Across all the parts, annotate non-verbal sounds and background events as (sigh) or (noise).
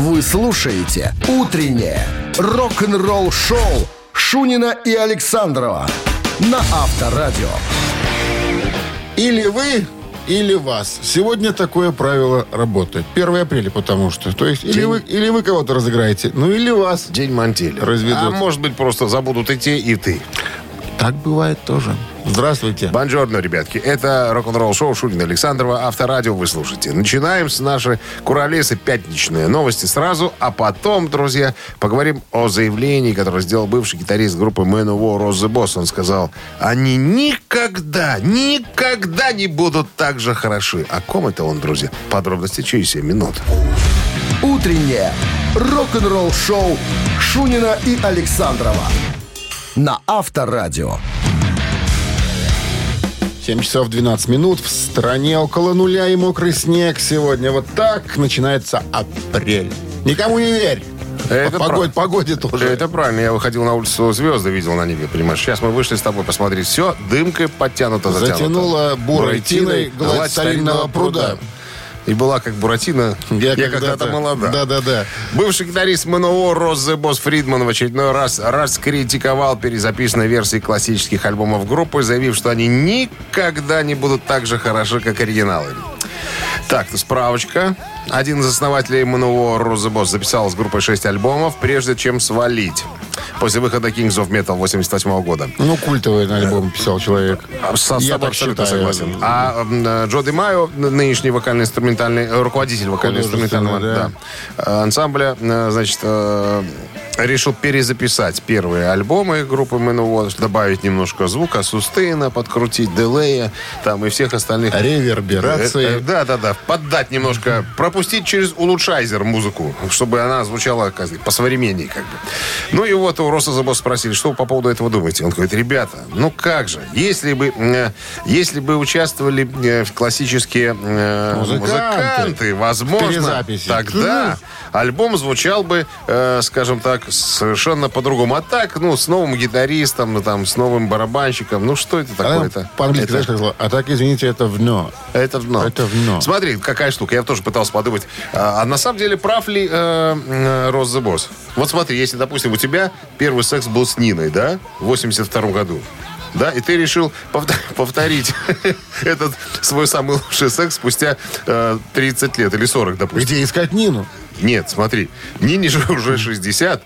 Вы слушаете «Утреннее рок-н-ролл-шоу» Шунина и Александрова на Авторадио. Или вы, или вас. Сегодня такое правило работает. 1 апреля, потому что. То есть, или вы, или вы кого-то разыграете, ну или вас. День мантели. Разведут. А может быть, просто забудут и те, и ты. Так бывает тоже. Здравствуйте. Бонжорно, ребятки. Это рок-н-ролл шоу Шунина Александрова. Авторадио вы слушаете. Начинаем с нашей Куролесы пятничные новости сразу, а потом, друзья, поговорим о заявлении, которое сделал бывший гитарист группы Man of War Ross the Boss. Он сказал, они никогда, никогда не будут так же хороши. О ком это он, друзья? Подробности через 7 минут. «Утреннее рок-н-ролл-шоу» Шунина и Александрова на Авторадио. 7 часов 12 минут. В стране около нуля и мокрый снег сегодня. Вот так начинается апрель. Никому не верь. Это По погоде, прав- погоде тоже. Это правильно. Я выходил на улицу, звезды видел на небе, понимаешь? Сейчас мы вышли с тобой посмотреть. Все, дымкой подтянуто, затянуто. Затянуло бурой тиной гладь старинного пруда. И была как Буратино. Я, когда-то- когда-то молода. Да-да-да. Бывший гитарист МНО The Boss Фридман в очередной раз раскритиковал перезаписанные версии классических альбомов группы, заявив, что они никогда не будут так же хороши, как оригиналы. Так, справочка. Один из основателей МНО Boss записал с группой 6 альбомов, прежде чем свалить. После выхода Kings of Metal 88 года. Ну, культовый альбом писал человек. Со, с Я так абсолютно считаю. согласен. А Джо Ди Майо, нынешний вокально-инструментальный, э, руководитель вокально-инструментального да, э, ансамбля, э, значит, э, решил перезаписать первые альбомы группы Manowar, добавить немножко звука, сустейна, подкрутить, делея, там и всех остальных. Реверберации. Э, э, Да, да, да. Поддать немножко, пропустить через улучшайзер музыку, чтобы она звучала как, по-современнее как бы. Ну и вот у Роса Забос спросили, что вы по поводу этого думаете? Он говорит, ребята, ну как же, если бы, э, если бы участвовали э, в классические э, Музыканты. музыканты, возможно, тогда альбом звучал бы, э, скажем так, совершенно по-другому. А так, ну, с новым гитаристом, там, с новым барабанщиком, ну, что это такое-то? По-английски Это- знаешь, как? А так, извините, это вно. это дно. Это дно. Смотри, какая штука. Я тоже пытался подумать. А, а на самом деле прав ли э, э, Рос the Boss? Вот смотри, если, допустим, у тебя первый секс был с Ниной, да, в 82 году, да, и ты решил повтор- (laughs) повторить (laughs) этот свой самый лучший секс спустя э, 30 лет или 40, допустим. Где искать Нину? Нет, смотри, Нине же уже 60,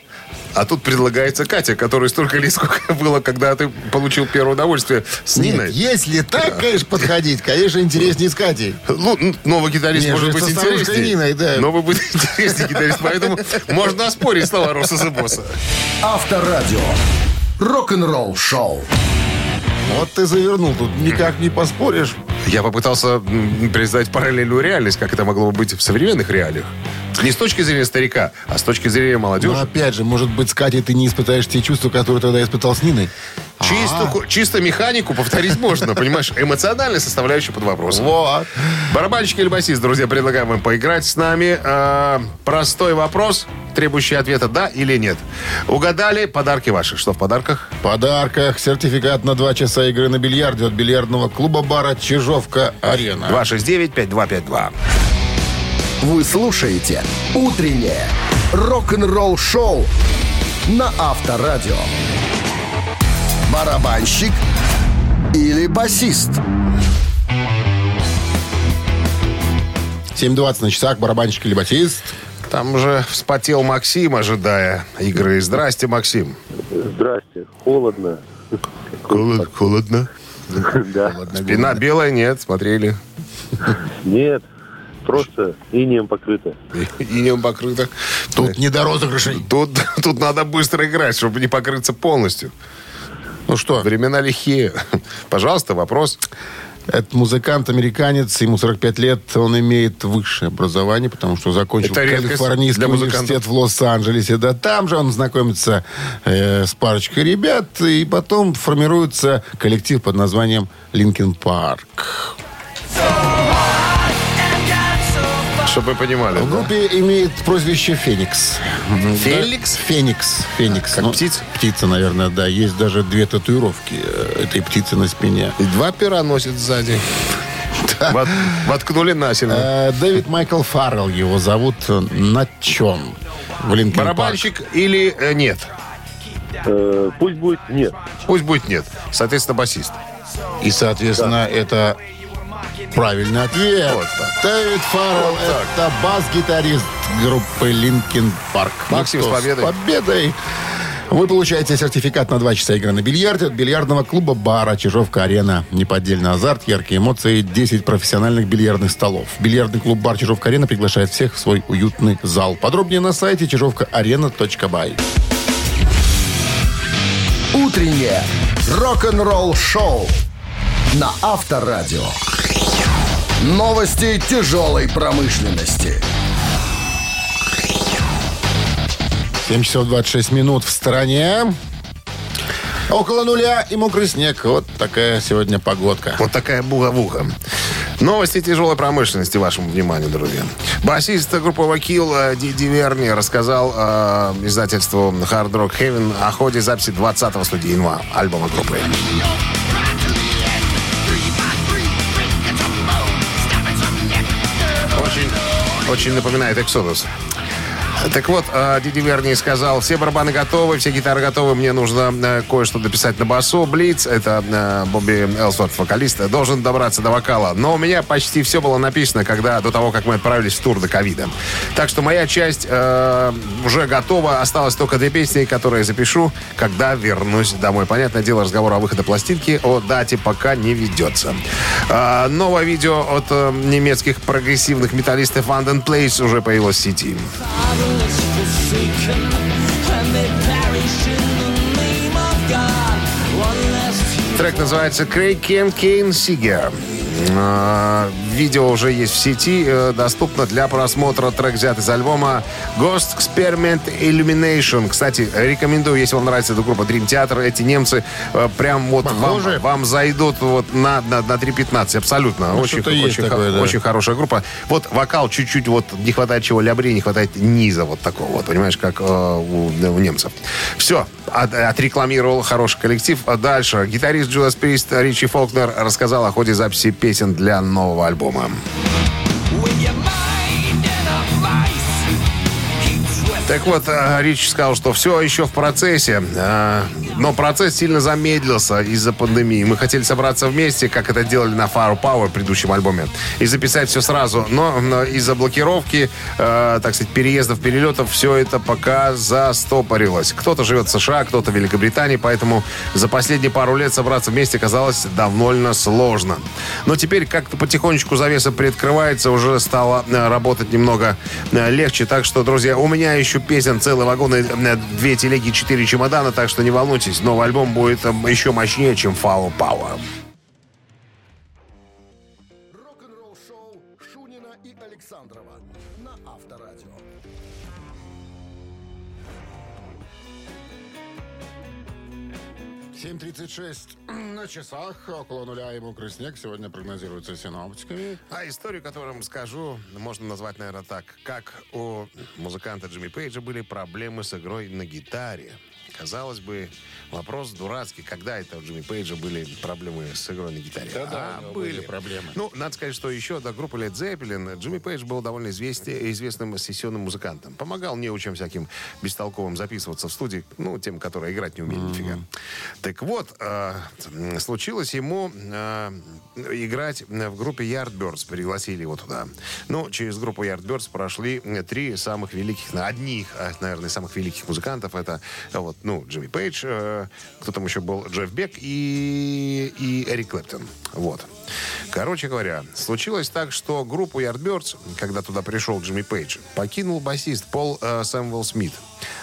а тут предлагается Катя, которой столько лет, сколько было, когда ты получил первое удовольствие с Ниной. Нет, если так, конечно, подходить, конечно, интереснее с Катей. Ну, новый гитарист Не, может же быть интереснее. Ниной, да. Новый будет интереснее гитарист, поэтому можно оспорить слова Роса Босса. Авторадио. Рок-н-ролл шоу. Вот ты завернул, тут никак не поспоришь. Я попытался представить параллельную реальность, как это могло бы быть в современных реалиях. Не с точки зрения старика, а с точки зрения Но молодежи. опять же, может быть, с Катей ты не испытаешь те чувства, которые тогда испытал с Ниной. Чисто, ку- чисто механику повторить можно, (laughs) понимаешь? Эмоциональная составляющая под вопросом. Вот. Барабанщик или басист, друзья, предлагаем вам поиграть с нами. Э, простой вопрос, требующий ответа «да» или «нет». Угадали, подарки ваши. Что в подарках? В подарках сертификат на два часа игры на бильярде от бильярдного клуба-бара «Чижовка-Арена». 269-5252. Вы слушаете «Утреннее рок-н-ролл шоу» на Авторадио. Барабанщик или басист? 7.20 на часах, барабанщик или басист. Там уже вспотел Максим, ожидая игры. Здрасте, Максим. Здрасте. Холодно. холодно. Да. Спина белая, нет, смотрели. Нет. Просто инеем покрыто. (laughs) И не покрыто. Тут не до розыгрышей. Тут, тут надо быстро играть, чтобы не покрыться полностью. Ну что, Времена лихие. Пожалуйста, вопрос. это музыкант-американец, ему 45 лет, он имеет высшее образование, потому что закончил Калифорнийский университет в Лос-Анджелесе. Да, там же он знакомится э, с парочкой ребят, и потом формируется коллектив под названием Линкен Парк. Чтобы вы понимали. В да? группе имеет прозвище Феникс. Феликс? Да, Феникс. Феникс. Как птица? Птица, наверное, да. Есть даже две татуировки э, этой птицы на спине. И два пера носит сзади. Вот- Воткнули насильно. Э, Дэвид Майкл Фаррелл его зовут. На чем? В Барабанщик или э, нет? Пусть будет нет. Пусть будет нет. Соответственно, басист. И, соответственно, это правильный ответ. Вот так. Дэвид Фаррелл Вот так. это бас-гитарист группы Linkin Park. Максим, с победой. С победой. Вы получаете сертификат на 2 часа игры на бильярде от бильярдного клуба бара «Чижовка-арена». Неподдельный азарт, яркие эмоции, 10 профессиональных бильярдных столов. Бильярдный клуб бар «Чижовка-арена» приглашает всех в свой уютный зал. Подробнее на сайте chizhovka-arena.by. Утреннее рок-н-ролл-шоу на Авторадио. Новости тяжелой промышленности. 7 часов 26 минут в стороне. Около нуля и мокрый снег. Вот такая сегодня погодка. Вот такая буга-буга. Новости тяжелой промышленности вашему вниманию, друзья. Басист группы Вакил э, Диди Верни рассказал э, издательству Hard Rock Heaven о ходе записи 20-го студийного альбома группы. Очень напоминает Exodus. Так вот, э, Диди Верни сказал, все барабаны готовы, все гитары готовы, мне нужно э, кое-что дописать на басу. Блиц, это э, Бобби Элсворт, вокалист, должен добраться до вокала. Но у меня почти все было написано, когда до того, как мы отправились в тур до ковида. Так что моя часть э, уже готова, осталось только две песни, которые я запишу, когда вернусь домой. Понятное дело, разговор о выходе пластинки о дате пока не ведется. Э, новое видео от э, немецких прогрессивных металлистов London Place уже появилось в сети. Трек называется «Крейг Кен Кейн Сигер». Э, Видео уже есть в сети, э, доступно для просмотра. Трек взят из альбома Ghost Experiment Illumination. Кстати, рекомендую, если вам нравится эта группа Dream Theater, эти немцы э, прям вот вам, вам зайдут вот на, на, на 3.15, абсолютно. Ну, очень, очень, такое, да. очень хорошая группа. Вот вокал чуть-чуть, вот не хватает чего лябри, не хватает низа вот такого вот, понимаешь, как э, у, у немцев. Все, от- отрекламировал хороший коллектив. А дальше гитарист Judas Priest Ричи Фолкнер рассказал о ходе записи песен для нового альбома. Так вот, э, Рич сказал, что все еще в процессе, э, но процесс сильно замедлился из-за пандемии. Мы хотели собраться вместе, как это делали на Firepower, предыдущем альбоме, и записать все сразу, но, но из-за блокировки, э, так сказать, переездов, перелетов, все это пока застопорилось. Кто-то живет в США, кто-то в Великобритании, поэтому за последние пару лет собраться вместе казалось довольно сложно. Но теперь как-то потихонечку завеса приоткрывается, уже стало э, работать немного э, легче. Так что, друзья, у меня еще песен целый вагон, и, э, две телеги, четыре чемодана, так что не волнуйтесь, новый альбом будет э, еще мощнее, чем Фау Авторадио. Семь тридцать шесть (clears throat) на часах. Около нуля и мокрый снег. Сегодня прогнозируется синоптиками. А историю, которую вам скажу, можно назвать, наверное, так. Как у музыканта Джимми Пейджа были проблемы с игрой на гитаре. Казалось бы, вопрос дурацкий. Когда это у Джимми Пейджа были проблемы с игрой на гитаре? Да-да, а, у него были. были проблемы. Ну, надо сказать, что еще до группы Led Zeppelin Джимми Пейдж был довольно известен, известным сессионным музыкантом. Помогал неучам всяким бестолковым записываться в студии, ну, тем, которые играть не умели нифига. Так вот, э, случилось ему э, играть в группе Yardbirds. Пригласили его туда. Ну, через группу Yardbirds прошли э, три самых великих, одних, э, наверное, самых великих музыкантов. Это э, вот, ну, Джимми Пейдж, э, кто там еще был, Джефф Бек и, и Эрик Клэптон. Вот. Короче говоря, случилось так, что группу Yardbirds, когда туда пришел Джимми Пейдж, покинул басист Пол э, Сэмвелл Смит.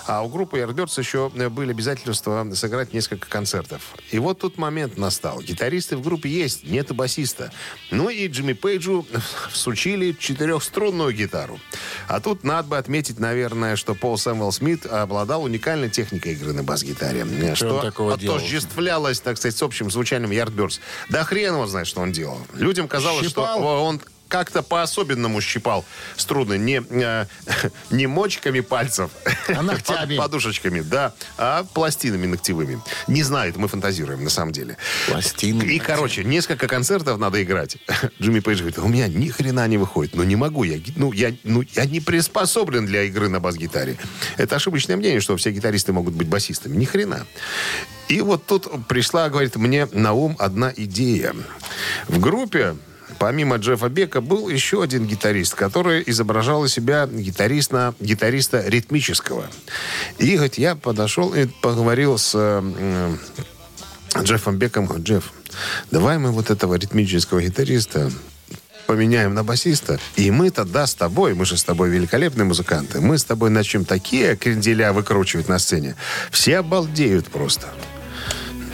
А у группы Yardbirds еще э, были обязательства сыграть несколько концертов. И вот тут момент настал. Гитаристы в группе есть, нет и басиста. Ну и Джимми Пейджу (laughs) всучили четырехструнную гитару. А тут надо бы отметить, наверное, что Пол Сэмвелл Смит обладал уникальной техникой игры на бас-гитаре. Что делал? отождествлялось, так сказать, с общим звучанием Yardbirds. Да хрен его знает, что он делал. Людям казалось, Щипал? что он как-то по-особенному щипал струны. Не, э, (laughs) не мочками пальцев, А (laughs) ногтями. под- подушечками, да, а пластинами ногтевыми. Не знаю, это мы фантазируем, на самом деле. Пластины. И, короче, несколько концертов надо играть. (laughs) Джимми Пейдж говорит, у меня ни хрена не выходит. Ну, не могу. Я, ну, я, ну, я не приспособлен для игры на бас-гитаре. Это ошибочное мнение, что все гитаристы могут быть басистами. Ни хрена. И вот тут пришла, говорит, мне на ум одна идея. В группе Помимо Джеффа Бека был еще один гитарист, который изображал из себя гитариста, гитариста ритмического. И говорит, я подошел и поговорил с э, Джеффом Беком. Джефф, давай мы вот этого ритмического гитариста поменяем на басиста, и мы тогда с тобой, мы же с тобой великолепные музыканты, мы с тобой начнем такие кренделя выкручивать на сцене. Все обалдеют просто.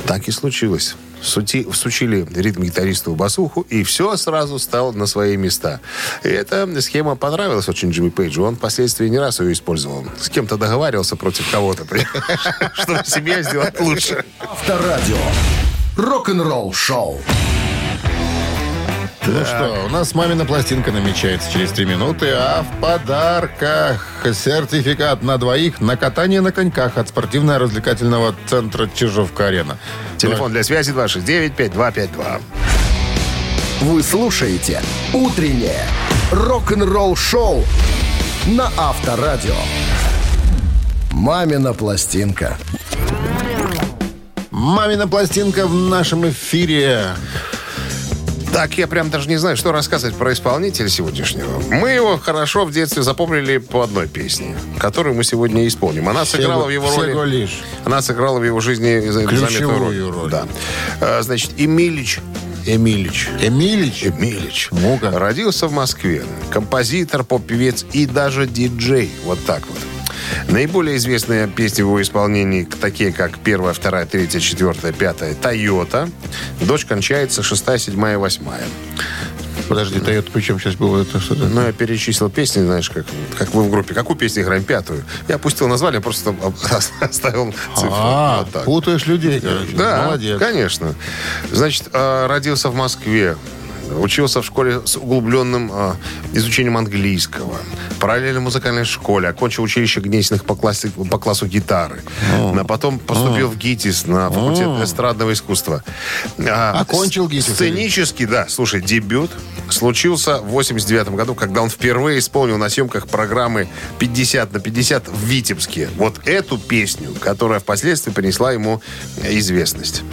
Так и случилось. Сути, всучили ритм-гитаристу басуху, и все сразу стало на свои места. И эта схема понравилась очень Джимми Пейджу. Он впоследствии не раз ее использовал. С кем-то договаривался против кого-то, (laughs) чтобы себя сделать лучше. Авторадио. Рок-н-ролл шоу. Ну что, у нас мамина пластинка намечается через три минуты, а в подарках сертификат на двоих на катание на коньках от спортивно-развлекательного центра Чижовка-Арена. Телефон для связи 269-5252. Вы слушаете «Утреннее рок-н-ролл-шоу» на Авторадио. «Мамина пластинка». Мамина пластинка в нашем эфире. Так, я прям даже не знаю, что рассказывать про исполнителя сегодняшнего. Мы его хорошо в детстве запомнили по одной песне, которую мы сегодня исполним. Она сыграла в его роли... лишь. Она сыграла в его жизни заметную роль. Да. А, Значит, Эмилич. Эмилич. Эмилич. Эмилич. Ну-ка. Родился в Москве. Композитор, поп-певец и даже диджей. Вот так вот. Наиболее известные песни в его исполнении такие, как первая, вторая, третья, четвертая, пятая «Тойота». Дочь кончается шестая, седьмая, восьмая. Подожди, Тойота причем сейчас было это что-то? Ну, я перечислил песни, знаешь, как, как вы в группе. Какую песню играем? Пятую. Я опустил название, просто (laughs) оставил цифру. А, Вот так. путаешь людей, короче. Да, Молодец. конечно. Значит, э, родился в Москве. Учился в школе с углубленным э, изучением английского. Параллельно музыкальной школе. Окончил училище Гнесиных по, классе- по классу гитары. А потом поступил в ГИТИС на факультет эстрадного искусства. А, Окончил ГИТИС, Сценический, да. Слушай, дебют случился в 89 году, когда он впервые исполнил на съемках программы 50 на 50 в Витебске. Вот эту песню, которая впоследствии принесла ему известность.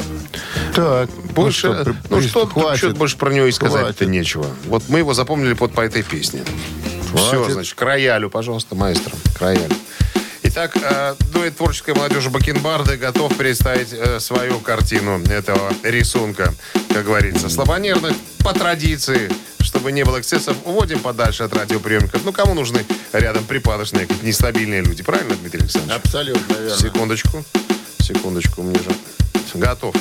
Так, Больше, ну что, при- ну что, хватит. что больше про него и сказать-то нечего. Вот мы его запомнили под по этой песне. Все, Хватит. значит, к роялю, пожалуйста, маэстро, к роялю. Итак, э, дуэт творческой молодежи Бакенбарды готов представить э, свою картину этого рисунка, как говорится. Слабонервных по традиции, чтобы не было эксцессов, уводим подальше от радиоприемников. Ну, кому нужны рядом припадочные, нестабильные люди, правильно, Дмитрий Александрович? Абсолютно верно. Секундочку. Секундочку, мне же. Готов.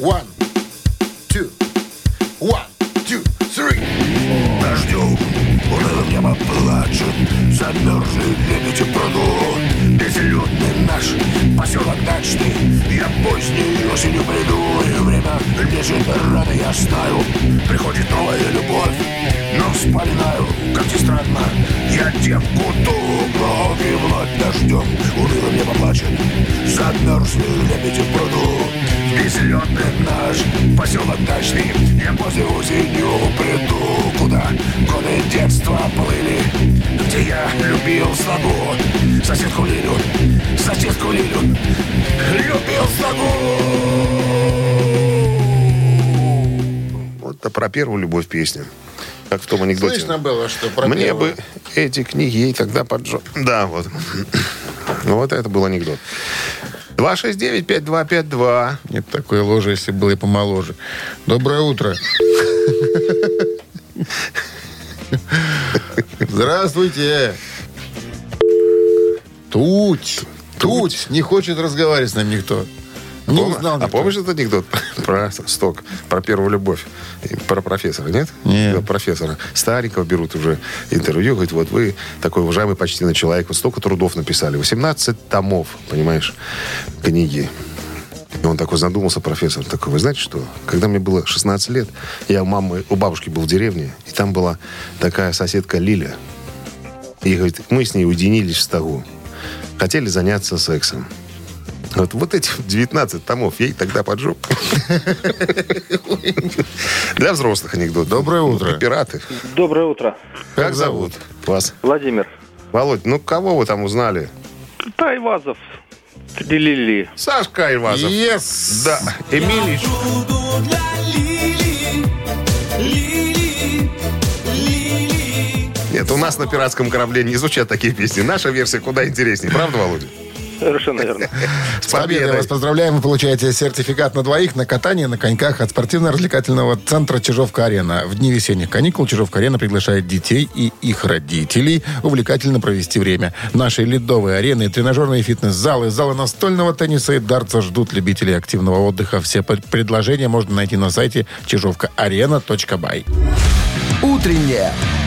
One, two, one, two, three. Дождем унылым небо плачут Замерзли лебеди пруду Безлюдный наш поселок дачный. Я поздней осенью приду И время лежит рано я стаю Приходит новая любовь Но вспоминаю, как ни странно. Я девку ту вновь и вновь дождем Унылым небо плачет Замерзли лебеди в пруду. Безлюдный наш поселок дачный Я поздней осенью приду. Куда годы детства плыли Где я любил славу Соседку Лилю, соседку Лилю Любил славу Вот это про первую любовь песня. Как в том анекдоте. Слышно было, что про Мне первую. бы эти книги ей тогда поджег. Да, вот. Ну, вот это был анекдот. 269-5252. Нет такой ложи, если было и помоложе. Доброе утро. (laughs) Здравствуйте. Туть. Туть. Не хочет разговаривать с нами никто. Не Пом- узнал а никто. помнишь этот анекдот (laughs) про сток, про первую любовь? Про профессора, нет? Нет. Да, профессора. Старенького берут уже интервью. Говорит, вот вы такой уважаемый почтенный человек, вот столько трудов написали. 18 томов, понимаешь, книги. И он такой задумался, профессор, такой, вы знаете что? Когда мне было 16 лет, я у мамы, у бабушки был в деревне, и там была такая соседка Лиля. И, говорит, мы с ней уединились в стогу. Хотели заняться сексом. Вот, вот эти 19 томов и тогда поджег. Для взрослых анекдот. Доброе утро. Пираты. Доброе утро. Как зовут вас? Владимир. Володь, ну кого вы там узнали? Тайвазов. Лили. Сашка Айвазов. Yes! Да, Эмилий. Нет, у нас на пиратском корабле не звучат такие песни. Наша версия куда интереснее. Правда, Володя? Совершенно верно. С победой вас поздравляем. Вы получаете сертификат на двоих на катание на коньках от спортивно-развлекательного центра «Чижовка-арена». В дни весенних каникул «Чижовка-арена» приглашает детей и их родителей увлекательно провести время. Наши ледовые арены, тренажерные фитнес-залы, залы настольного тенниса и дартса ждут любителей активного отдыха. Все предложения можно найти на сайте чижовкаарена.бай. Утреннее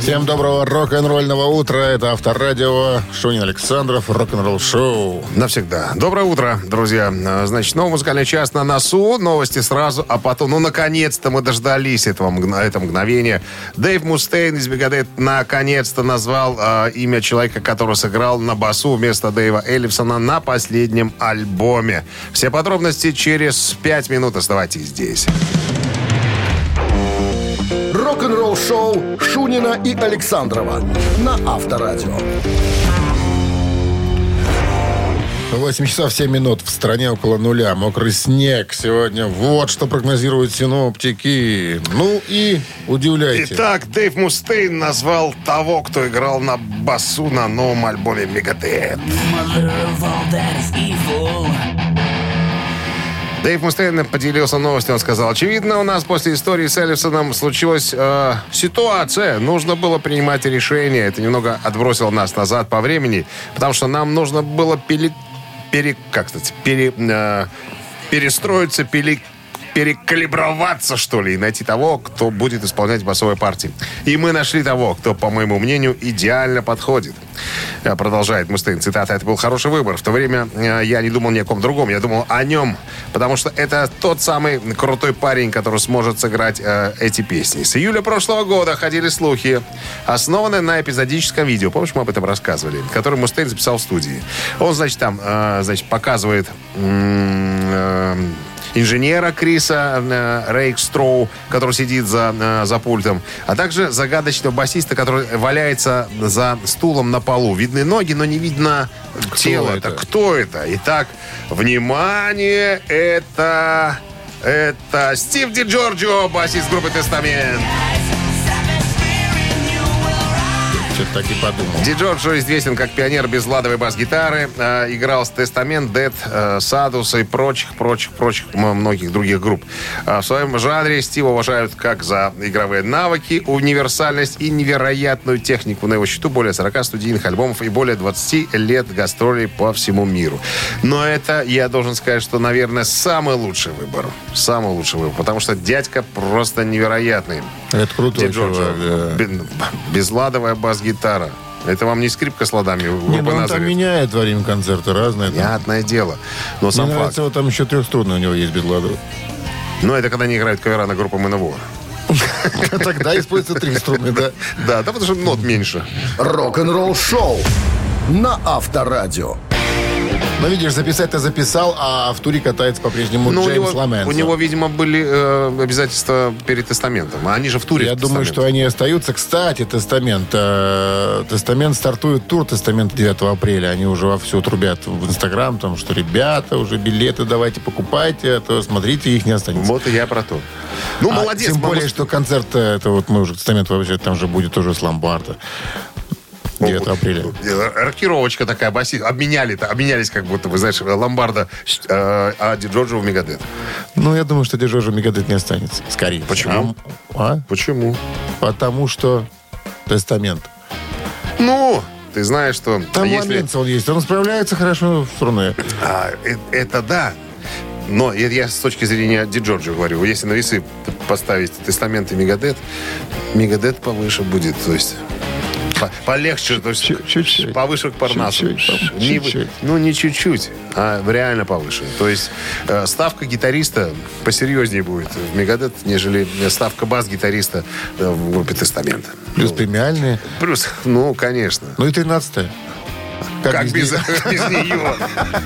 Всем доброго рок-н-ролльного утра. Это Авторадио. Шунин Александров. Рок-н-ролл шоу. Навсегда. Доброе утро, друзья. Значит, новый музыкальный час на носу. Новости сразу, а потом, ну, наконец-то мы дождались этого, этого мгновения. Дэйв Мустейн из Мегадет наконец-то назвал а, имя человека, который сыграл на басу вместо Дэйва Эллифсона на последнем альбоме. Все подробности через пять минут. Оставайтесь здесь. Рок-н-ролл-шоу Шунина и Александрова на Авторадио. 8 часов 7 минут. В стране около нуля. Мокрый снег сегодня. Вот что прогнозируют синоптики. Ну и удивляйте. Итак, Дэйв Мустейн назвал того, кто играл на басу на новом альбоме Мегадет. Дэйв Мустейн поделился новостью. Он сказал, очевидно, у нас после истории с Эллисоном случилась э, ситуация. Нужно было принимать решение. Это немного отбросило нас назад по времени, потому что нам нужно было пере, пере- как сказать, пере, э, перестроиться, пере- перекалиброваться, что ли, и найти того, кто будет исполнять басовые партии. И мы нашли того, кто, по моему мнению, идеально подходит. Э, Продолжает Мустейн, цитата, «Это был хороший выбор. В то время э, я не думал ни о ком другом, я думал о нем, потому что это тот самый крутой парень, который сможет сыграть э, эти песни». С июля прошлого года ходили слухи, основанные на эпизодическом видео. Помнишь, мы об этом рассказывали? Который Мустейн записал в студии. Он, значит, там, э, значит, показывает э, инженера Криса э, Рейкстроу, который сидит за, э, за пультом, а также загадочного басиста, который валяется за стулом на полу. Видны ноги, но не видно тело. это? Кто это? Итак, внимание, это... Это Стив Ди Джорджио, басист группы «Тестамент». Что-то так и подумал. Ди Джорджо известен как пионер безладовой бас-гитары. Э, играл с Тестамент, Дед, э, Садус и прочих, прочих, прочих многих других групп. Э, в своем жанре Стива уважают как за игровые навыки, универсальность и невероятную технику. На его счету более 40 студийных альбомов и более 20 лет гастролей по всему миру. Но это, я должен сказать, что, наверное, самый лучший выбор. Самый лучший выбор. Потому что дядька просто невероятный. Это крутой Джорджо. чувак, да. Безладовая бас-гитара. Это вам не скрипка с ладами Не, ну он там меняет во время концерта разное. там. Понятное дело. Но Мне сам факт. нравится, вот там еще трехструнный у него есть бедладовый. Но это когда не играют кавера на группу МНВО. (laughs) Тогда используется три струны, да. Да, да, потому что нот меньше. Рок-н-ролл-шоу на Авторадио. Но видишь, записать-то записал, а в туре катается по-прежнему Ну, Джеймс него, Ламенсо. у него, видимо, были э, обязательства перед тестаментом. А они же в туре. Я в думаю, «Тестамент». что они остаются. Кстати, Тестамент. э, Тестамент стартует тур Тестамента 9 апреля. Они уже вовсю трубят в Инстаграм, там, что ребята, уже билеты давайте покупайте, а то смотрите, их не останется. Вот и я про то. Ну, А молодец. Тем более, что концерт, э, это вот мы уже Тестамент вообще, там же будет уже с Ломбарда. 9 апреля. Э, Рокировочка такая, баси. Обменяли, обменялись как будто, вы знаешь, Ломбарда, э, а Ди Джорджо в Мегадет. Ну, я думаю, что Дежожа Мегадет не останется. Скорее. Почему? А? А? Почему? Потому что Тестамент. Ну, ты знаешь, что... Там если... Он есть. Он справляется хорошо в струне. А, э- это да. Но я с точки зрения Ди Джорджо говорю. Если на весы поставить Тестамент и Мегадет, Мегадет повыше будет. То есть по- полегче, то есть Чуть-чуть. повыше к Парнасу. Чуть-чуть, Не чуть-чуть. ну, не чуть-чуть, а реально повыше. То есть э, ставка гитариста посерьезнее будет в Мегадет, нежели ставка бас-гитариста э, в группе Тестамент. Плюс Ну, премиальные. плюс, ну, конечно. Ну и 13 Как, без, без нее? (laughs)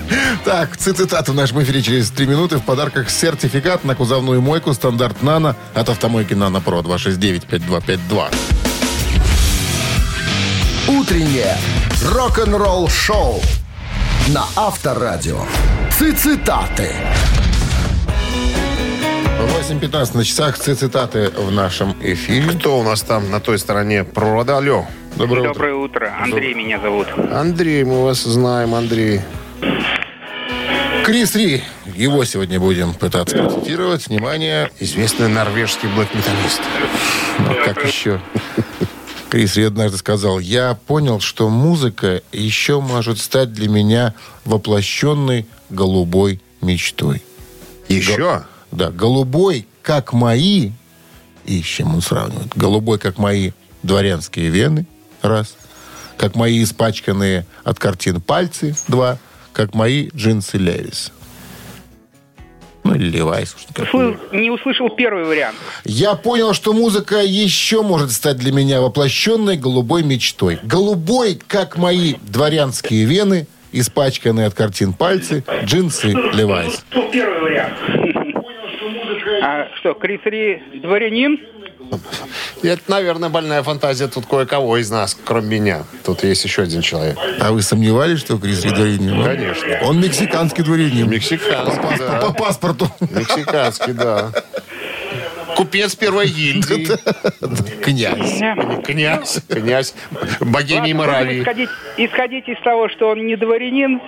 (laughs) Так, цитаты в нашем эфире через три минуты. В подарках сертификат на кузовную мойку стандарт «Нано» от автомойки «Нано Про» 269-5252. Утреннее рок-н-ролл-шоу на Авторадио. Цитаты. 8.15 на часах. Цитаты в нашем эфире. Кто у нас там на той стороне провода? Алло. Доброе утро. Доброе утро. Андрей меня зовут. Андрей, мы вас знаем, Андрей. Крис Ри. Его сегодня будем пытаться процитировать. Внимание. Известный норвежский блэк-металлист. Ну, как еще? Крис Ри однажды сказал, я понял, что музыка еще может стать для меня воплощенной голубой мечтой. Еще? Да, голубой, как мои, и с чем он сравнивает, голубой, как мои дворянские вены, раз, как мои испачканные от картин пальцы, два, как мои джинсы Левис. Ну, или Левайс. Не услышал первый вариант. Я понял, что музыка еще может стать для меня воплощенной голубой мечтой. Голубой, как мои дворянские вены, испачканные от картин пальцы, джинсы Левайс. Первый вариант. А что, Крис Ри дворянин? (laughs) Это, наверное, больная фантазия тут кое-кого из нас, кроме меня. Тут есть еще один человек. А вы сомневались, что Крис Ри дворянин? Конечно. Он мексиканский дворянин. Мексиканский, По да. паспорту. Мексиканский, да. Купец первой гильдии. (laughs) Князь. Князь. Князь. Богемии Моравии. Исходить из того, что он не дворянин.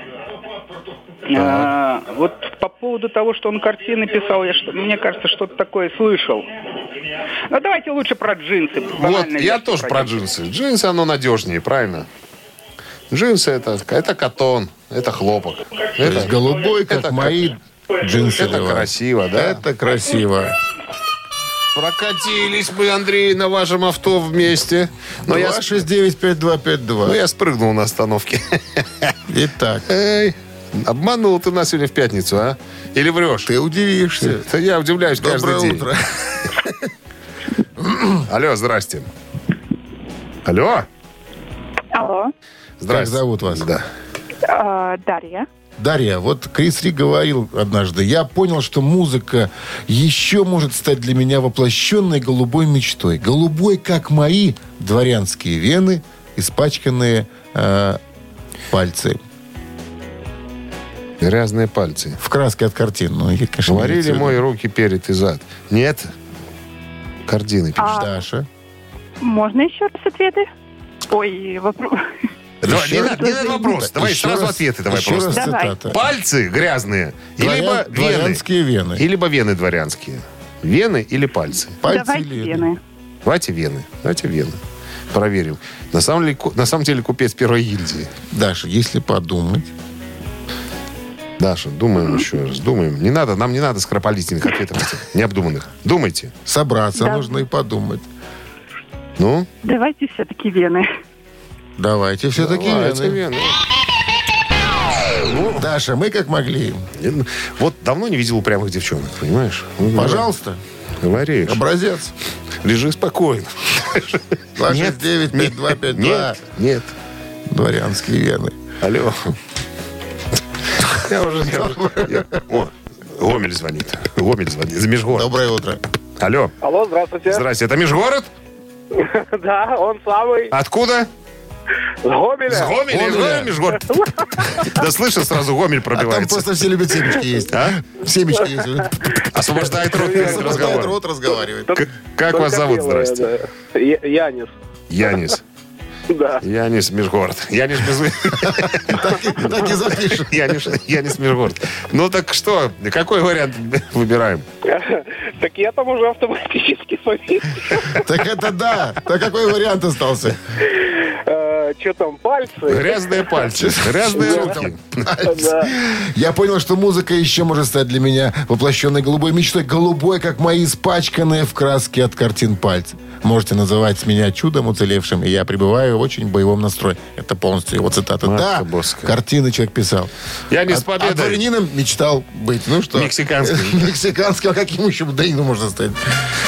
А, вот по поводу того, что он картины писал, я что, мне кажется, что-то такое слышал. Ну давайте лучше про джинсы. Вот, я версия тоже про джинсы. Джинсы, оно надежнее, правильно? Джинсы это, это катон, это хлопок. То есть Это, голубой, как это мои джинсы это Левайс. красиво, да? Это красиво. Прокатились мы, Андрей, на вашем авто вместе. Но я, 269-5252. но я спрыгнул на остановке. Итак, Эй, обманул ты нас сегодня в пятницу, а? Или врешь? ты удивишься. Да я удивляюсь каждый Доброе день. утро. (clears throat) Алло, здрасте. Алло? Алло, Как зовут вас? Да. э, Дарья. Дарья, вот Крис Ри говорил однажды, я понял, что музыка еще может стать для меня воплощенной голубой мечтой. Голубой, как мои дворянские вены, испачканные э, пальцы. Грязные пальцы. В краске от картин. Ну, или, конечно, Говорили имеется в виду. мои руки перед и зад. Нет? Кардины пишут. А, Даша. Можно еще раз ответы? Ой, вопрос. Давай, Еще не раз- надо, не надо вопрос. Давай Еще сразу раз- ответы давай еще просто. раз Давай. цитата. Пальцы грязные. Дворян- либо вены. дворянские вены. И либо вены дворянские. Вены или пальцы? Пальцы Давайте или вены. Давайте вены. Давайте вены. Проверим. На самом, деле, ку- на самом деле купец первой гильдии. Даша, если подумать, Даша, думаем еще раз. Думаем. Не надо, нам не надо скоропалительных ответов этих, необдуманных. Думайте. собраться Да. нужно и подумать. Ну, Давайте все-таки вены. Давайте все-таки давайте вены. вены. Даша, мы как могли. Вот давно не видел упрямых девчонок, понимаешь? Ну, Пожалуйста, Говоришь. образец. Лежи спокойно. 269-5252. Нет, нет. Дворянские вены. Алло. Я уже... О, Гомель звонит. Гомель звонит. За Межгород. Доброе утро. Алло. Алло, здравствуйте. Здрасте. Это Межгород? (laughs) Да, он самый. Откуда? С Гомеля. С Гомеля. Из Гомеля. Гомеля, Межгород. (laughs) Да слышно, сразу Гомель А там пробивается. просто все любят семечки есть. А? Семечки есть. Освобождает рот разговором. рот, разговаривает. Как вас зовут? Здрасте. Янис. Янис. Да. Янис Межгород. Янис без... Так и запишем. Янис, Янис Межгород. Ну так что, какой вариант выбираем? (laughs) Так я там уже автоматически (laughs) повис. Так это да. Так какой вариант остался? Что там, пальцы? Грязные пальцы, грязные руки. Я понял, что музыка еще может стать для меня воплощенной голубой мечтой. Голубой, как мои испачканные в краске от картин пальцы. Можете называть меня чудом уцелевшим, и я пребываю в очень боевом настрое. Это полностью его цитата. Да, картины человек писал. Я не с победой. дворянином мечтал быть. Ну что? Мексиканским. (laughs) Мексиканским. А каким еще дворянином можно стать?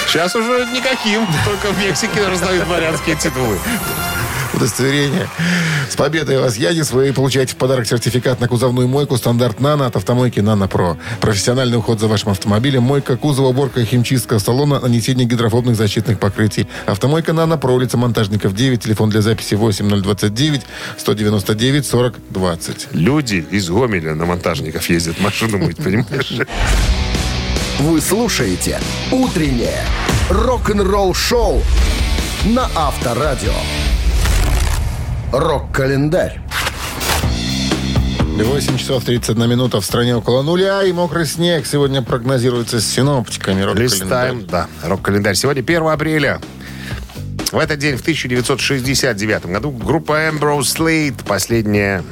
Сейчас уже никаким, только в Мексике раздают дворянские титулы. Удостоверение. С победой вас, Янис. Вы получаете в подарок сертификат на кузовную мойку стандарт «Нано» от автомойки «Нано Про». Профессиональный уход за вашим автомобилем, мойка кузова, уборка химчистка салона, нанесение гидрофобных защитных покрытий. Автомойка «Нано Про», улица Монтажников, 9, телефон для записи 8029 199 40 20. Люди из Гомеля на монтажников ездят машину мыть, понимаешь? Вы слушаете «Утреннее рок-н-ролл-шоу» на Авторадио. Рок-календарь. 8 часов 31 минута в стране около нуля и мокрый снег сегодня прогнозируется с синоптиками. Рок-календарь. Листаем, да, рок-календарь. Сегодня 1 апреля. В этот день, в 1969 году, группа Ambrose Slade, последнее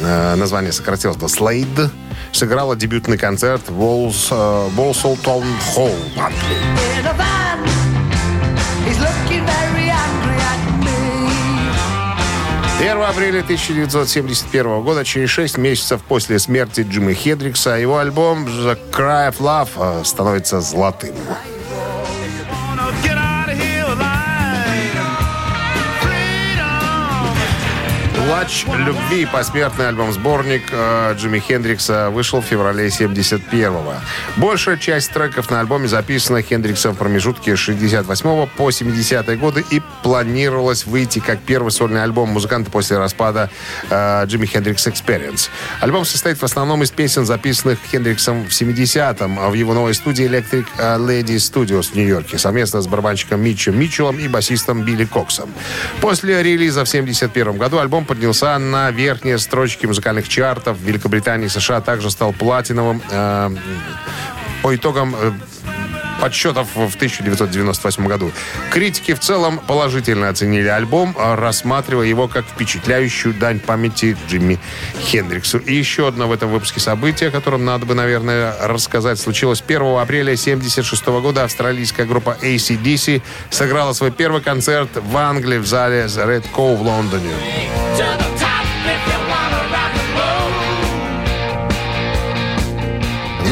э, название сократилось до Slade, сыграла дебютный концерт в Волс, э, Волсолтон Холл в Англии. 1 апреля 1971 года, через 6 месяцев после смерти Джимми Хендрикса, его альбом «The Cry of Love» э, становится золотым. «Плач любви» посмертный альбом-сборник э, Джимми Хендрикса вышел в феврале 71-го. Большая часть треков на альбоме записана Хендриксом в промежутке с 68 по 70 годы и планировалось выйти как первый сольный альбом музыканта после распада э, Джимми Хендрикс Experience. Альбом состоит в основном из песен, записанных Хендриксом в 70-м в его новой студии Electric э, Lady Studios в Нью-Йорке совместно с барабанщиком Митчем Митчеллом и басистом Билли Коксом. После релиза в 71 году альбом поднялся на верхние строчки музыкальных чартов. В Великобритании и США, также стал платиновым э, по итогам э, подсчетов в 1998 году. Критики в целом положительно оценили альбом, а, рассматривая его как впечатляющую дань памяти Джимми Хендриксу. И еще одно в этом выпуске событие, о котором надо бы, наверное, рассказать, случилось 1 апреля 1976 года. Австралийская группа ACDC сыграла свой первый концерт в Англии в зале The Red Cow в Лондоне.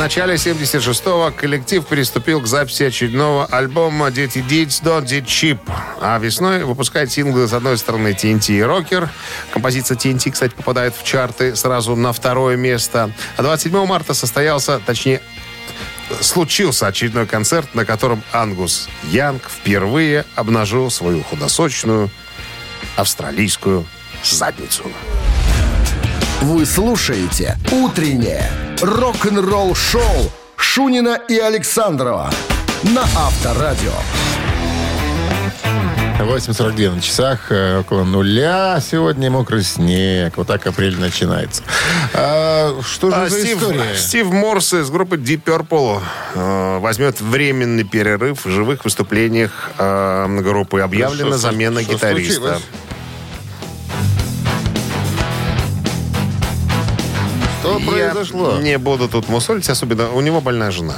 Начале 76-го коллектив приступил к записи очередного альбома «Дети Deeds Don't Did Cheap», а весной выпускает синглы с одной стороны TNT и «Рокер». Композиция TNT, кстати, попадает в чарты сразу на второе место. А 27 марта состоялся, точнее, случился очередной концерт, на котором Ангус Янг впервые обнажил свою худосочную австралийскую задницу. Вы слушаете «Утреннее рок-н-ролл-шоу» Шунина и Александрова на Авторадио. 8.42 на часах, э, около нуля. Сегодня мокрый снег. Вот так апрель начинается. А, что же А, за Стив, история? Стив Морс из группы Deep Purple э, возьмет временный перерыв в живых выступлениях э, группы. Объявлена Что- замена что гитариста. случилось? Произошло? Не буду тут мусолить, особенно у него больная жена.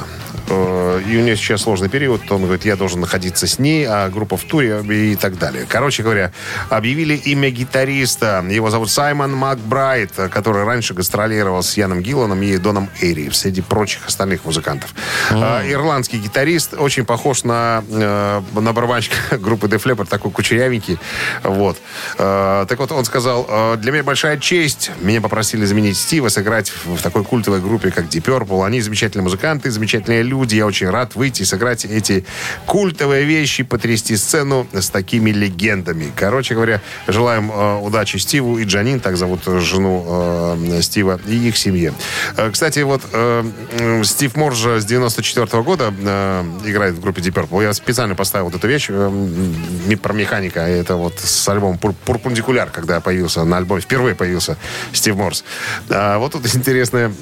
Э, И у нее сейчас сложный период. Он говорит, я должен находиться с ней, а группа в туре и так далее. Короче говоря, объявили имя гитариста. Его зовут Саймон Макбрайт, который раньше гастролировал с Яном Гилланом и Доном Эйри, среди прочих остальных музыкантов. Э, Ирландский гитарист, очень похож на, э, на барабанщика (laughs) группы Def Leppard, такой кучерявенький. Вот. Так вот, он сказал, «Э, для меня большая честь. Меня попросили заменить Стива, сыграть в такой культовой группе, как Deep Purple. Они замечательные музыканты, замечательные люди. Я очень рад выйти и сыграть эти культовые вещи, потрясти сцену с такими легендами. Короче говоря, желаем э, удачи Стиву и Джанин, так зовут жену э, Стива, и их семье. Э, кстати, вот э, Стив Морж с 94 года э, играет в группе Deep Purple. Я специально поставил вот эту вещь э, про механика. Это вот с альбомом «Пур- «Пурпундикуляр», когда появился на альбоме, впервые появился Стив Морс. А, вот тут интересная,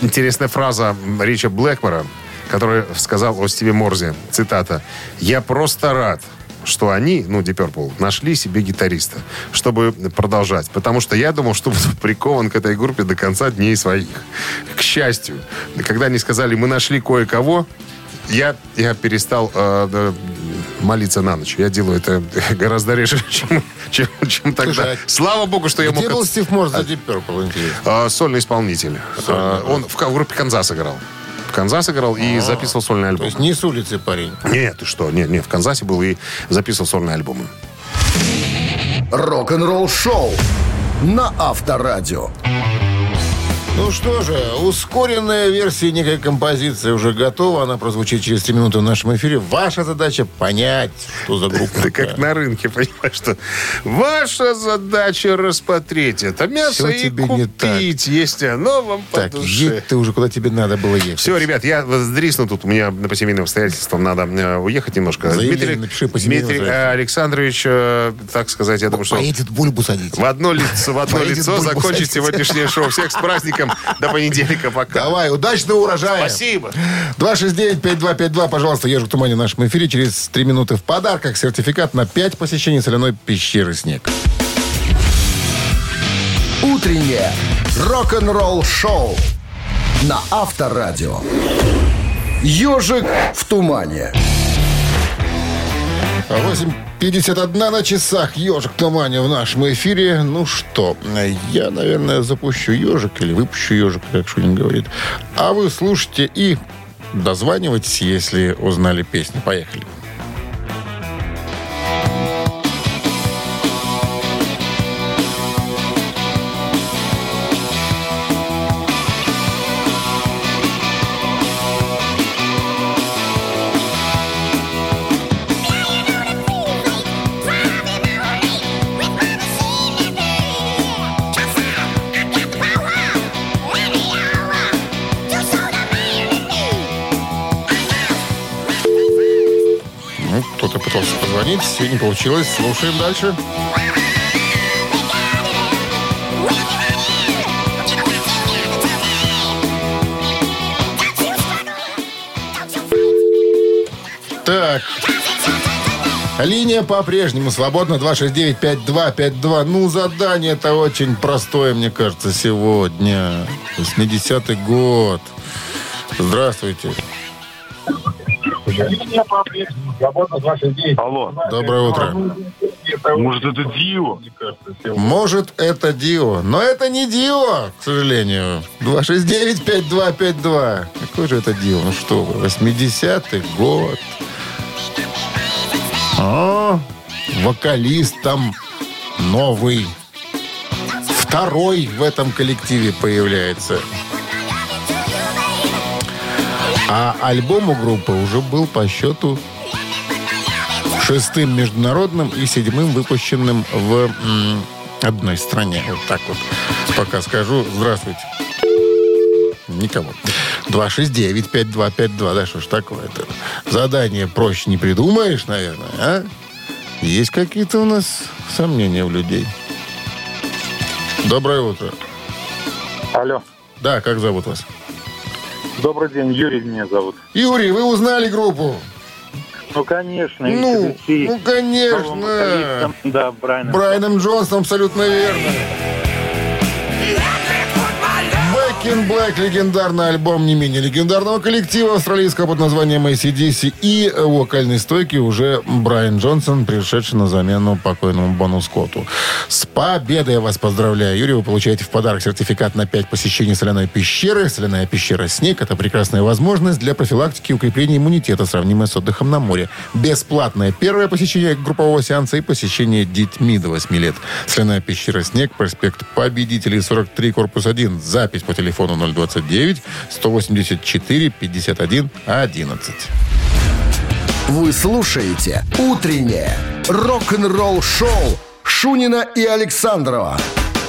интересная фраза Рича Блэкмора, который сказал о Стиве Морзе. Цитата. «Я просто рад, что они, ну, Deep Purple, нашли себе гитариста, чтобы продолжать. Потому что я думал, что буду прикован к этой группе до конца дней своих. К счастью, когда они сказали, мы нашли кое-кого, я, я перестал э, да, молиться на ночь. Я делаю это (laughs) гораздо реже, (laughs) чем, чем, чем тогда. Слушай, а Слава богу, что я Где мог... был от- Стив Морс за Deep Purple? А, сольный исполнитель. А, он в, в группе Kansas играл. В Kansas играл и записывал сольный То альбом. есть не с улицы парень. Нет, ты что? Нет, нет, в Канзасе был и записывал сольный альбом. Рок-н-ролл шоу на Авторадио. Ну что же, ускоренная версия некой композиции уже готова. Она прозвучит через 3 минуты в нашем эфире. Ваша задача понять, что за группа. Ты как на рынке, понимаешь, что ваша задача рассмотреть это мясо и купить, если оно вам по Так, едь ты уже куда тебе надо было ехать. Все, ребят, я воздрисну тут. У меня по семейным обстоятельствам надо э, уехать немножко. Дмитрий э, Александрович, э, так сказать, я думаю, что Поедет бульбу садить. в одно лицо, в одно лицо закончить сегодняшнее шоу. Всех с праздником. До понедельника. Пока. Давай, удачного урожая. Спасибо. 269-5252, пожалуйста, ежик в тумане в нашем эфире. Через 3 минуты в подарках сертификат на 5 посещений соляной пещеры «Снег». Утреннее рок-н-ролл шоу на Авторадио. Ежик в тумане. 8.51 на часах. Ежик в тумане в нашем эфире. Ну что, я, наверное, запущу ежик или выпущу ежик, как Шунин говорит. А вы слушайте и дозванивайтесь, если узнали песню. Поехали. Не получилось. Слушаем дальше. Так. Линия по-прежнему свободна 269-5252. Ну, задание-то очень простое, мне кажется, сегодня. 80-й год. Здравствуйте. Алло. Доброе утро. Может, это Дио? Может, это Дио. Но это не Дио, к сожалению. 269-5252. Какой же это Дио? Ну что вы, 80-й год. А, вокалист там новый. Второй в этом коллективе появляется. А альбом у группы уже был по счету шестым международным и седьмым выпущенным в м, одной стране. Вот так вот. Пока скажу. Здравствуйте. Никого. 269-5252. Да что ж такое-то? Задание проще не придумаешь, наверное, а? Есть какие-то у нас сомнения у людей. Доброе утро. Алло. Да, как зовут вас? Добрый день, Юрий меня зовут. Юрий, вы узнали группу? Ну, конечно. Ну, ну, конечно. Да, Брайаном. Брайаном Джонсом, абсолютно верно. Back Black, легендарный альбом не менее легендарного коллектива австралийского под названием ACDC и вокальной стойки уже Брайан Джонсон, пришедший на замену покойному Бону Скотту. С победой я вас поздравляю, Юрий. Вы получаете в подарок сертификат на 5 посещений соляной пещеры. Соляная пещера «Снег» — это прекрасная возможность для профилактики и укрепления иммунитета, сравнимая с отдыхом на море. Бесплатное первое посещение группового сеанса и посещение детьми до 8 лет. Соляная пещера «Снег», проспект Победителей, 43, корпус 1. Запись по телефону 029 184 51 11. Вы слушаете «Утреннее рок-н-ролл-шоу» Шунина и Александрова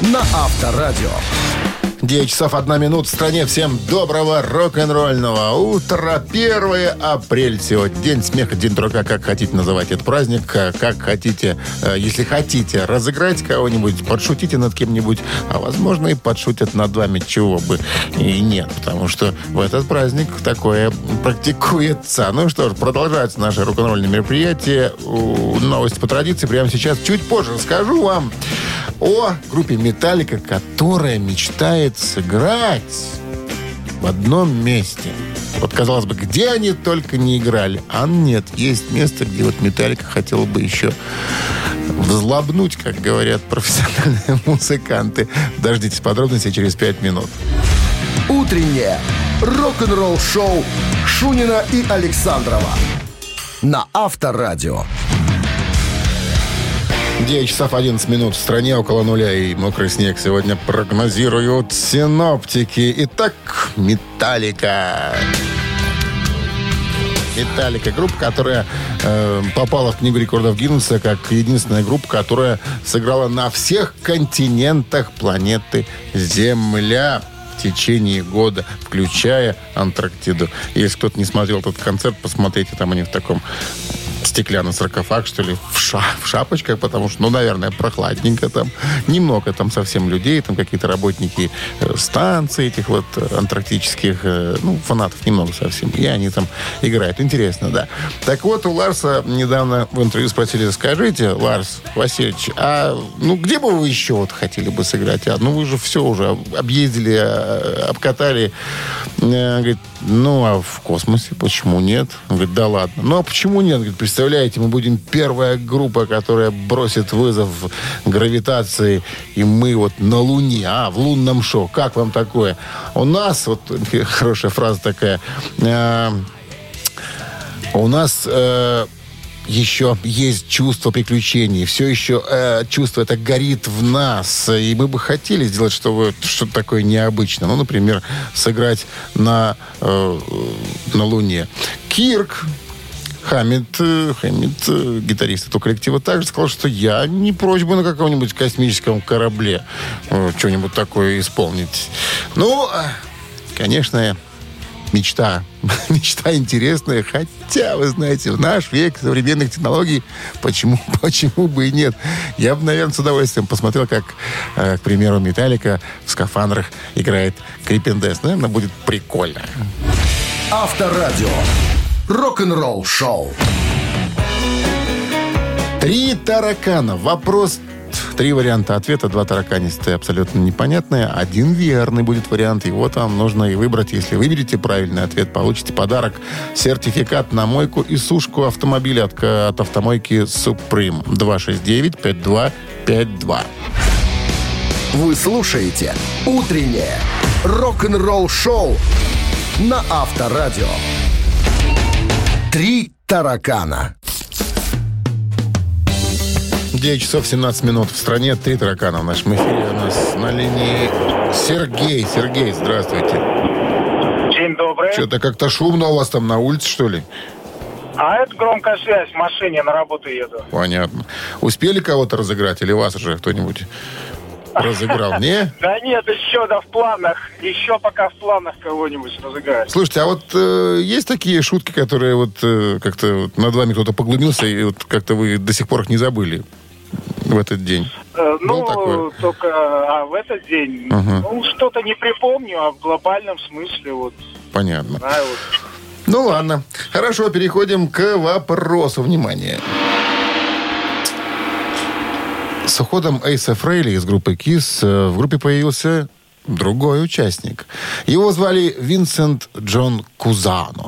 на Авторадио. 9 часов 1 минут в стране. Всем доброго рок-н-ролльного утра. 1 апрель сегодня. День смеха, день дурака, как хотите называть этот праздник. э, Как хотите, э, если хотите, разыграть кого-нибудь, подшутите над кем-нибудь, а возможно и подшутят над вами, чего бы и нет. Потому что в этот праздник такое практикуется. Ну что ж, продолжается наше рок-н-ролльное мероприятие. Новости по традиции прямо сейчас, чуть позже расскажу вам о группе «Металлика», которая мечтает сыграть в одном месте. Вот, казалось бы, где они только не играли. А нет, есть место, где вот «Металлика» хотела бы еще взлобнуть, как говорят профессиональные (laughs) музыканты. Дождитесь подробностей через пять минут. Утреннее рок-н-ролл-шоу Шунина и Александрова на Авторадио. 9 часов 11 минут в стране, около нуля и мокрый снег сегодня прогнозируют синоптики. Итак, «Металлика». «Металлика» — группа, которая э, попала в Книгу рекордов Гиннесса как единственная группа, которая сыграла на всех континентах планеты Земля в течение года, включая Антарктиду. Если кто-то не смотрел этот концерт, посмотрите, там они в таком стеклянный саркофаг, что ли, в, ша- в шапочках, потому что, ну, наверное, прохладненько там. Немного там совсем людей, там какие-то работники э, станций этих вот э, антарктических, э, ну, фанатов немного совсем. И они там играют. Интересно, да. Так вот, у Ларса недавно в интервью спросили, скажите, Ларс Васильевич, а ну где бы вы еще вот хотели бы сыграть? А, ну вы же все уже об- объездили, э, обкатали. Говорит, ну а в космосе почему нет? Он говорит, да ладно. Ну а почему нет? Говорит, представляете, мы будем первая группа, которая бросит вызов гравитации, и мы вот на Луне, а, в лунном шоу. Как вам такое? У нас, вот (laughs) хорошая фраза такая, э, у нас э, еще есть чувство приключений, все еще э, чувство это горит в нас, и мы бы хотели сделать что что-то такое необычное. Ну, например, сыграть на, э, на Луне. Кирк, Хамид, э, Хамид, э, гитарист этого коллектива, также сказал, что я не прочь бы на каком-нибудь космическом корабле э, что-нибудь такое исполнить. Ну, э, конечно, мечта. (laughs) мечта интересная, хотя, вы знаете, в наш век современных технологий, почему, (laughs) почему бы и нет. Я бы, наверное, с удовольствием посмотрел, как, к примеру, Металлика в скафандрах играет Крипендес. Наверное, будет прикольно. Авторадио. Рок-н-ролл шоу. Три таракана. Вопрос Три варианта ответа, два тараканистые, абсолютно непонятные. Один верный будет вариант. И вот вам нужно и выбрать. Если выберете правильный ответ, получите подарок. Сертификат на мойку и сушку автомобиля от, от автомойки Supreme. 269-5252. Вы слушаете «Утреннее рок-н-ролл-шоу» на Авторадио. «Три таракана». 9 часов 17 минут в стране. Три таракана в нашем эфире. У нас на линии Сергей. Сергей, здравствуйте. День добрый. Что-то как-то шумно у вас там на улице, что ли? А это громкая связь, в машине на работу еду. Понятно. Успели кого-то разыграть или вас уже кто-нибудь разыграл? Не? Да нет, еще да в планах. Еще пока в планах кого-нибудь разыграть. Слушайте, а вот э, есть такие шутки, которые вот э, как-то вот над вами кто-то поглумился, и вот как-то вы до сих пор их не забыли в этот день? Э, ну, только а в этот день, Ага. ну, что-то не припомню, а в глобальном смысле, вот, Понятно. знаю, вот. Ну ладно. Хорошо, переходим к вопросу. Внимание. С уходом Эйса Фрейли из группы KISS э, в группе появился другой участник. Его звали Винсент Джон Кузано.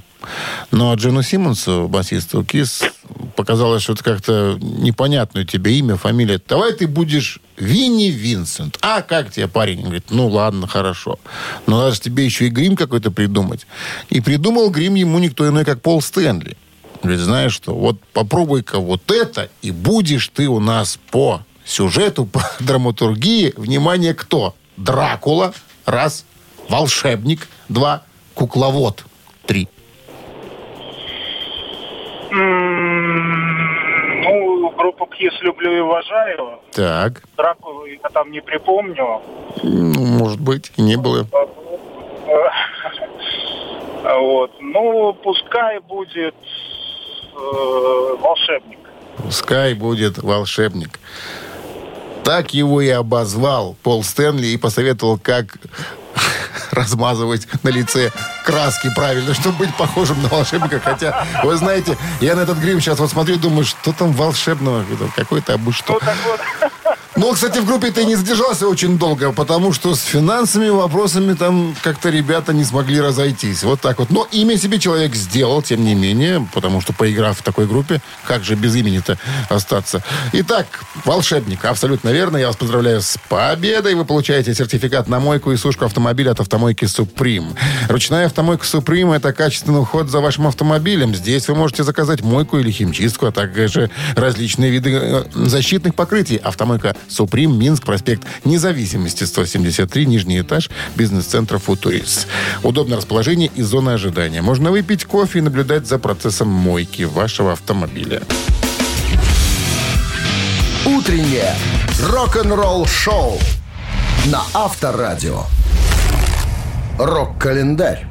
Но Джону Симмонсу, басисту KISS, показалось, что это как-то непонятное тебе имя, фамилия. Давай ты будешь Винни Винсент. А как тебе, парень? Он говорит, ну ладно, хорошо. Но надо же тебе еще и грим какой-то придумать. И придумал грим ему никто иной, как Пол Стэнли. Говорит, знаешь что, вот попробуй-ка вот это, и будешь ты у нас по сюжету, по (laughs) драматургии. Внимание, кто? Дракула, раз. Волшебник, два. Кукловод, три. Ну, группу Кис люблю и уважаю. Так, Драку я там не припомню. ну, может быть, и не было. (laughs) Вот. Ну, пускай будет э, волшебник. Пускай будет волшебник. Так его и обозвал Пол Стэнли и посоветовал, как (laughs) размазывать на лице краски правильно, чтобы быть похожим на волшебника. Хотя, вы знаете, я на этот грим сейчас вот смотрю и думаю, что там волшебного? Какой-то обы что. Так Ну, кстати, в группе ты не задержался очень долго, потому что с финансовыми вопросами там как-то ребята не смогли разойтись. Вот так вот. Но имя себе человек сделал, тем не менее, потому что поиграв в такой группе, как же без имени-то остаться? Итак, волшебник, абсолютно верно. Я вас поздравляю с победой. Вы получаете сертификат на мойку и сушку автомобиля от автомойки Supreme. Ручная автомойка Supreme – это качественный уход за вашим автомобилем. Здесь вы можете заказать мойку или химчистку, а также различные виды э, защитных покрытий. Автомойка Supreme, Минск, проспект Независимости, 173, нижний этаж, бизнес-центра «Футурист». Удобное расположение и зона ожидания. Можно выпить кофе и наблюдать за процессом мойки вашего автомобиля. Утреннее рок-н-ролл-шоу на Авторадио. Рок-календарь.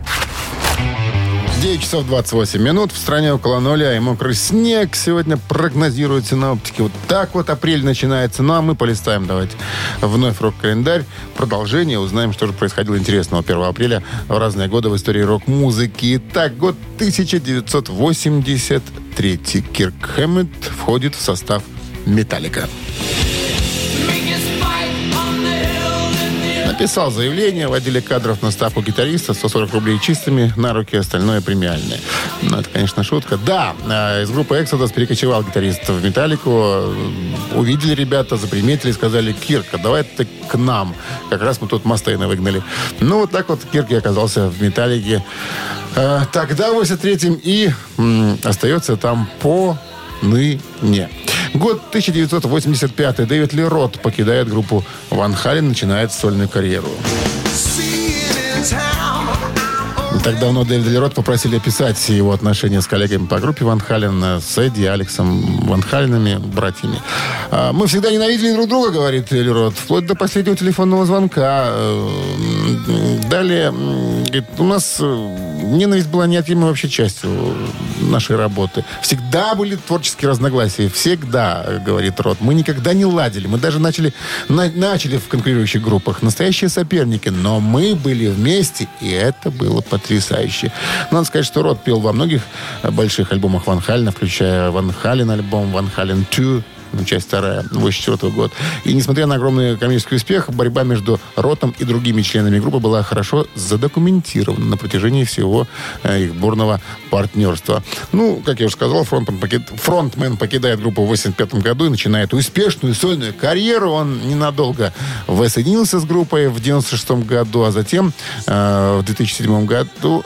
9 часов 28 минут. В стране около нуля и мокрый снег сегодня прогнозируют синоптики. Вот так вот апрель начинается. Ну, а мы полистаем давайте вновь рок-календарь. Продолжение. Узнаем, что же происходило интересного 1 апреля в разные годы в истории рок-музыки. Итак, год 1983. Кирк Хэммет входит в состав «Металлика». Написал заявление в отделе кадров на ставку гитариста 140 рублей чистыми, на руки остальное премиальное. Ну, это, конечно, шутка. Да, э, из группы Exodus перекочевал гитарист в «Металлику». Увидели ребята, заприметили, сказали, Кирка, давай ты к нам. Как раз мы тут Мастейна выгнали. Ну, вот так вот Кирк и оказался в «Металлике». Э, Тогда, в 83-м, и остается там по ныне. Год 1985. Дэвид Ли Рот покидает группу Ван Хален, начинает сольную карьеру. Не Так давно Дэвида Ли Рот попросили описать его отношения с коллегами по группе Ван Хален, с Эдди, Алексом Ван Халенами, братьями. А, Мы всегда ненавидели друг друга, говорит Ли Рот, вплоть до последнего телефонного звонка. Э, Далее, говорит, у нас э, ненависть была неотъемлемой вообще частью нашей работы. Всегда были творческие разногласия. Всегда, э, говорит Рот. Мы никогда не ладили. Мы даже начали, на- начали в конкурирующих группах. Настоящие соперники. Но мы были вместе, и это было потрясающе. Надо сказать, что Рот пел во многих больших альбомах Ван Халена, включая Ван Хален альбом, Ван Хален 2, ну, часть вторая, 84 год. И несмотря на огромный коммерческий успех, борьба между Ротом и другими членами группы была хорошо задокументирована на протяжении всего э, их бурного партнерства. Ну, как я уже сказал, фронтом покид- фронтмен покидает группу в 85 году и начинает успешную сольную карьеру. Он ненадолго воссоединился с группой в 96 году, а затем э, в 2007 году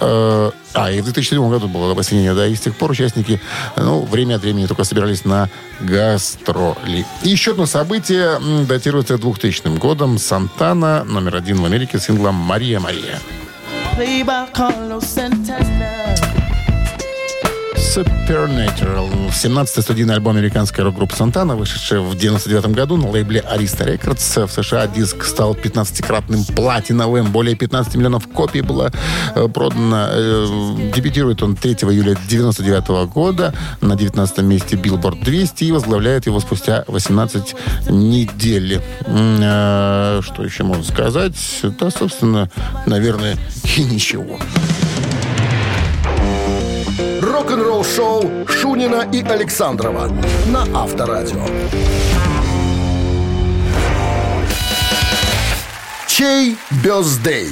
Э, А, и в 2007 году было воссоединение, да, и с тех пор участники, ну, время от времени только собирались на гастроли. И еще одно событие датируется 2000 годом. Сантана, номер один в Америке, синглом «Мария, Мария». Supernatural. 17-й студийный альбом американской рок-группы Сантана, вышедший в 99 году на лейбле Arista Records. В США диск стал 15-кратным платиновым. Более 15 миллионов копий было э, продано. Э, Дебютирует он 3 июля 99 года на 19 месте Billboard 200 и возглавляет его спустя 18 недель. Э, Что еще можно сказать? Да, собственно, наверное, и ничего. Рок-н-ролл-шоу Шунина и Александрова на Авторадио. Чей бездей?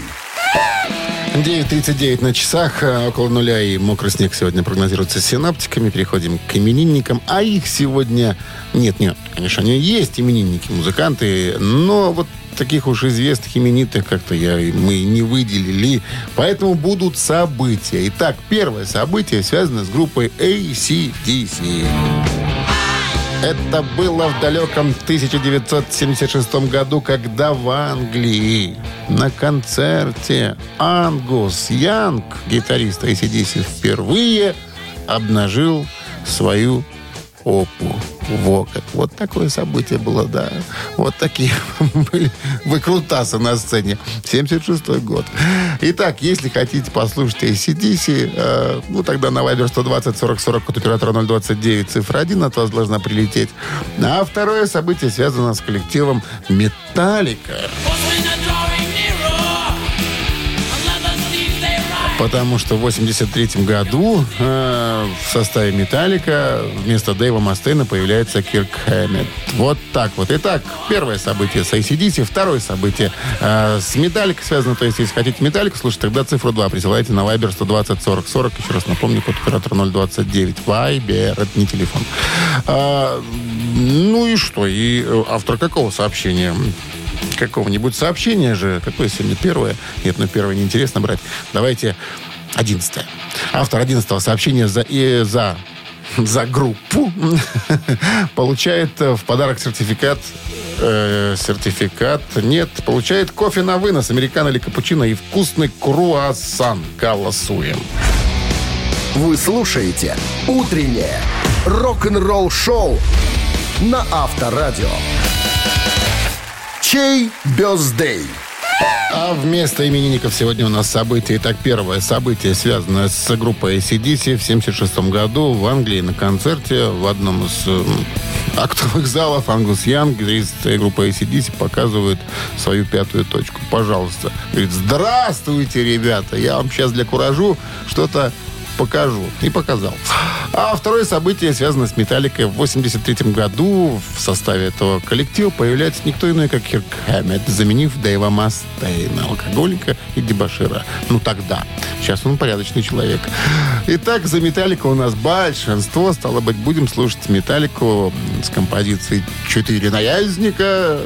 9.39 на часах, э, около нуля и мокрый снег сегодня прогнозируется синаптиками. Переходим к именинникам. А их сегодня... Нет, нет, конечно, они есть именинники, музыканты, но вот таких уж известных именитых как-то я, мы не выделили. Поэтому будут события. Итак, первое событие связано с группой ACDC. Это было в далеком 1976 году, когда в Англии на концерте Ангус Янг, гитарист ACDC, впервые обнажил свою Опу. Во как. Вот такое событие было, да. Вот такие (laughs) были выкрутасы на сцене. 76 год. Итак, если хотите послушать ACDC, э, ну, тогда на Viber 120 40 40 код оператора 029 цифра 1 от вас должна прилететь. А второе событие связано с коллективом Металлика. Потому что в 83 году э, в составе «Металлика» вместо Дэйва Мастейна появляется Кирк Хэммет. Вот так вот. Итак, первое событие с ACDC, второе событие э, с «Металлика» связано. То есть, если хотите «Металлику», слушайте, тогда цифру 2 присылайте на Viber 120 40 40. Еще раз напомню, код оператора 029. Viber, это не телефон. А, ну и что? И э, автор какого сообщения? какого-нибудь сообщения же. Какое сегодня первое? Нет, ну первое неинтересно брать. Давайте одиннадцатое. Автор одиннадцатого сообщения за, и за (laughs) за группу (laughs) получает в подарок сертификат э, сертификат нет получает кофе на вынос американо или капучино и вкусный круассан голосуем Вы слушаете «Утреннее рок-н-ролл-шоу» на Авторадио. Чей бездей? А вместо именинников сегодня у нас событие. Итак, первое событие, связанное с группой ACDC в 76 году в Англии на концерте в одном из актовых залов Ангус Янг, гитарист группы ACDC, показывает свою пятую точку. Пожалуйста. Говорит, здравствуйте, ребята, я вам сейчас для куражу что-то покажу. И показал. А второе событие связано с «Металликой». В 83 году в составе этого коллектива появляется никто иной, как Кирк Хэммет, заменив Дэйва Мастейна, алкоголика и дебашира. Ну, тогда. Сейчас он порядочный человек. Итак, за «Металлика» у нас большинство. Стало быть, будем слушать «Металлику» с композицией «Четыре наязника».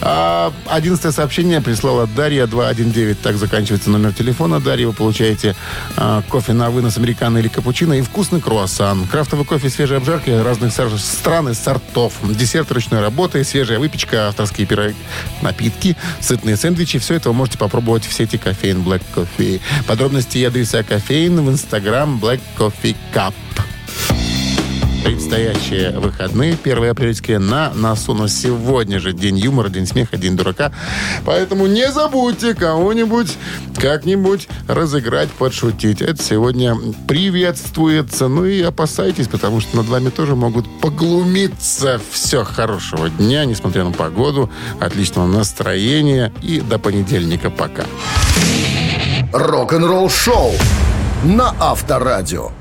А одиннадцатое сообщение прислала Дарья 219. Так заканчивается номер телефона. Дарья, вы получаете а, кофе на вынос американо или капучино и вкусный круассан. Крафтовый кофе, свежие обжарки разных стран и сортов. Десерт ручной работы, свежая выпечка, авторские пироги, напитки, сытные сэндвичи. Все это вы можете попробовать в сети кофеин Black Coffee. Подробности и адреса кофеин в инстаграм Black Coffee Cup. Предстоящие выходные, 1 апрельские, на носу. Но сегодня же день юмора, день смеха, день дурака. Поэтому не забудьте кого-нибудь как-нибудь разыграть, подшутить. Это сегодня приветствуется. Ну и опасайтесь, потому что над вами тоже могут поглумиться. Все, хорошего дня, несмотря на погоду, отличного настроения и до понедельника. Пока. Рок-н-ролл-шоу на Авторадио.